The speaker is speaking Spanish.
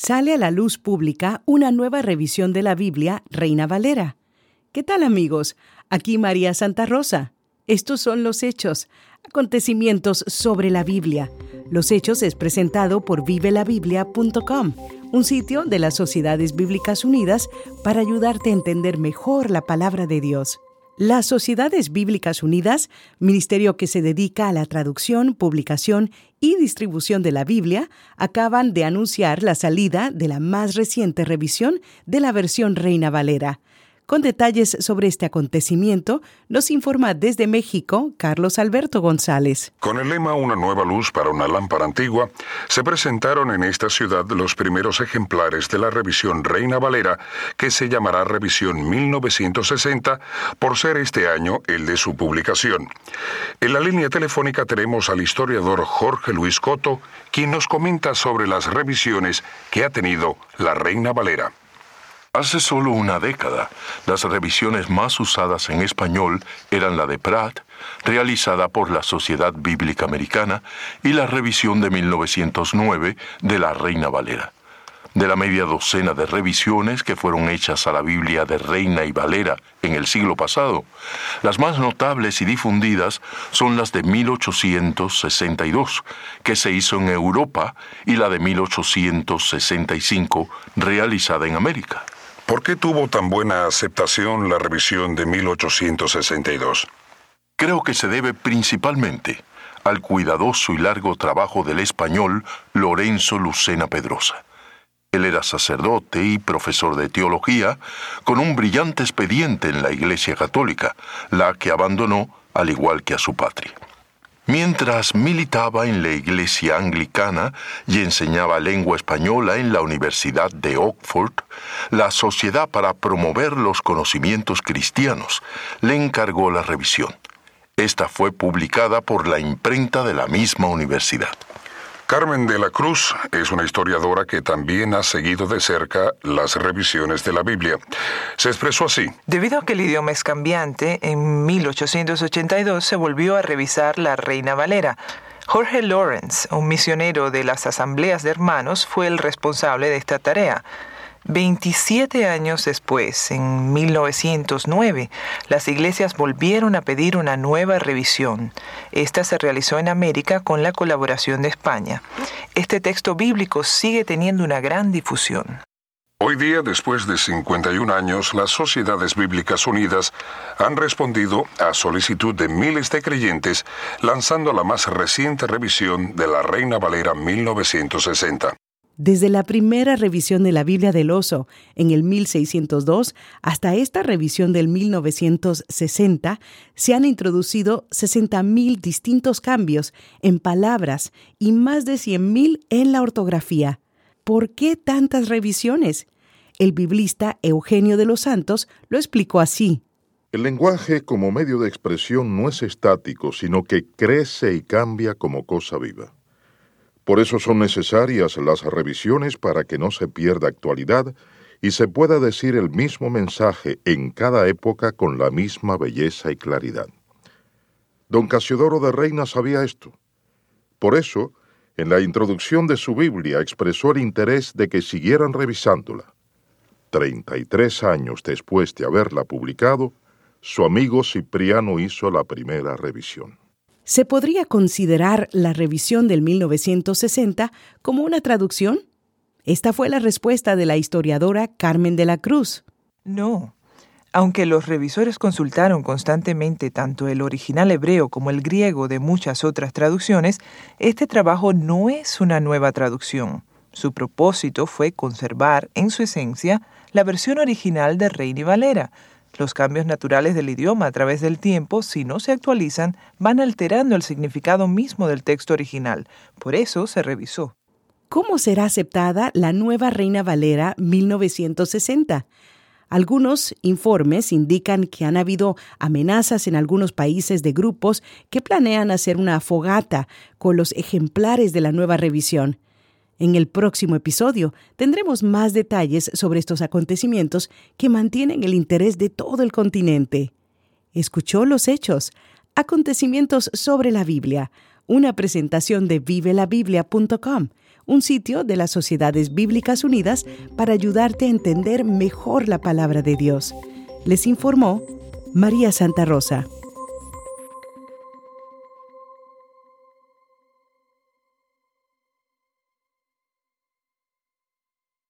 sale a la luz pública una nueva revisión de la Biblia Reina Valera. ¿Qué tal amigos? Aquí María Santa Rosa. Estos son los hechos, acontecimientos sobre la Biblia. Los hechos es presentado por vivelabiblia.com, un sitio de las Sociedades Bíblicas Unidas para ayudarte a entender mejor la palabra de Dios. Las Sociedades Bíblicas Unidas, ministerio que se dedica a la traducción, publicación y distribución de la Biblia, acaban de anunciar la salida de la más reciente revisión de la versión Reina Valera. Con detalles sobre este acontecimiento, nos informa desde México Carlos Alberto González. Con el lema Una nueva luz para una lámpara antigua, se presentaron en esta ciudad los primeros ejemplares de la revisión Reina Valera, que se llamará Revisión 1960, por ser este año el de su publicación. En la línea telefónica tenemos al historiador Jorge Luis Coto, quien nos comenta sobre las revisiones que ha tenido la Reina Valera. Hace solo una década, las revisiones más usadas en español eran la de Pratt, realizada por la Sociedad Bíblica Americana, y la revisión de 1909 de la Reina Valera. De la media docena de revisiones que fueron hechas a la Biblia de Reina y Valera en el siglo pasado, las más notables y difundidas son las de 1862, que se hizo en Europa, y la de 1865, realizada en América. ¿Por qué tuvo tan buena aceptación la revisión de 1862? Creo que se debe principalmente al cuidadoso y largo trabajo del español Lorenzo Lucena Pedrosa. Él era sacerdote y profesor de teología, con un brillante expediente en la Iglesia Católica, la que abandonó al igual que a su patria. Mientras militaba en la iglesia anglicana y enseñaba lengua española en la Universidad de Oxford, la Sociedad para Promover los Conocimientos Cristianos le encargó la revisión. Esta fue publicada por la imprenta de la misma universidad. Carmen de la Cruz es una historiadora que también ha seguido de cerca las revisiones de la Biblia. Se expresó así. Debido a que el idioma es cambiante, en 1882 se volvió a revisar la Reina Valera. Jorge Lawrence, un misionero de las asambleas de hermanos, fue el responsable de esta tarea. 27 años después, en 1909, las iglesias volvieron a pedir una nueva revisión. Esta se realizó en América con la colaboración de España. Este texto bíblico sigue teniendo una gran difusión. Hoy día, después de 51 años, las Sociedades Bíblicas Unidas han respondido a solicitud de miles de creyentes lanzando la más reciente revisión de la Reina Valera 1960. Desde la primera revisión de la Biblia del Oso en el 1602 hasta esta revisión del 1960, se han introducido 60.000 distintos cambios en palabras y más de 100.000 en la ortografía. ¿Por qué tantas revisiones? El biblista Eugenio de los Santos lo explicó así. El lenguaje como medio de expresión no es estático, sino que crece y cambia como cosa viva. Por eso son necesarias las revisiones para que no se pierda actualidad y se pueda decir el mismo mensaje en cada época con la misma belleza y claridad. Don Casiodoro de Reina sabía esto. Por eso, en la introducción de su Biblia expresó el interés de que siguieran revisándola. Treinta y tres años después de haberla publicado, su amigo Cipriano hizo la primera revisión. ¿Se podría considerar la revisión del 1960 como una traducción? Esta fue la respuesta de la historiadora Carmen de la Cruz. No. Aunque los revisores consultaron constantemente tanto el original hebreo como el griego de muchas otras traducciones, este trabajo no es una nueva traducción. Su propósito fue conservar, en su esencia, la versión original de Reina y Valera, los cambios naturales del idioma a través del tiempo, si no se actualizan, van alterando el significado mismo del texto original. Por eso se revisó. ¿Cómo será aceptada la nueva Reina Valera 1960? Algunos informes indican que han habido amenazas en algunos países de grupos que planean hacer una fogata con los ejemplares de la nueva revisión. En el próximo episodio tendremos más detalles sobre estos acontecimientos que mantienen el interés de todo el continente. Escuchó los hechos, acontecimientos sobre la Biblia, una presentación de vivelabiblia.com un sitio de las Sociedades Bíblicas Unidas para ayudarte a entender mejor la palabra de Dios. Les informó María Santa Rosa.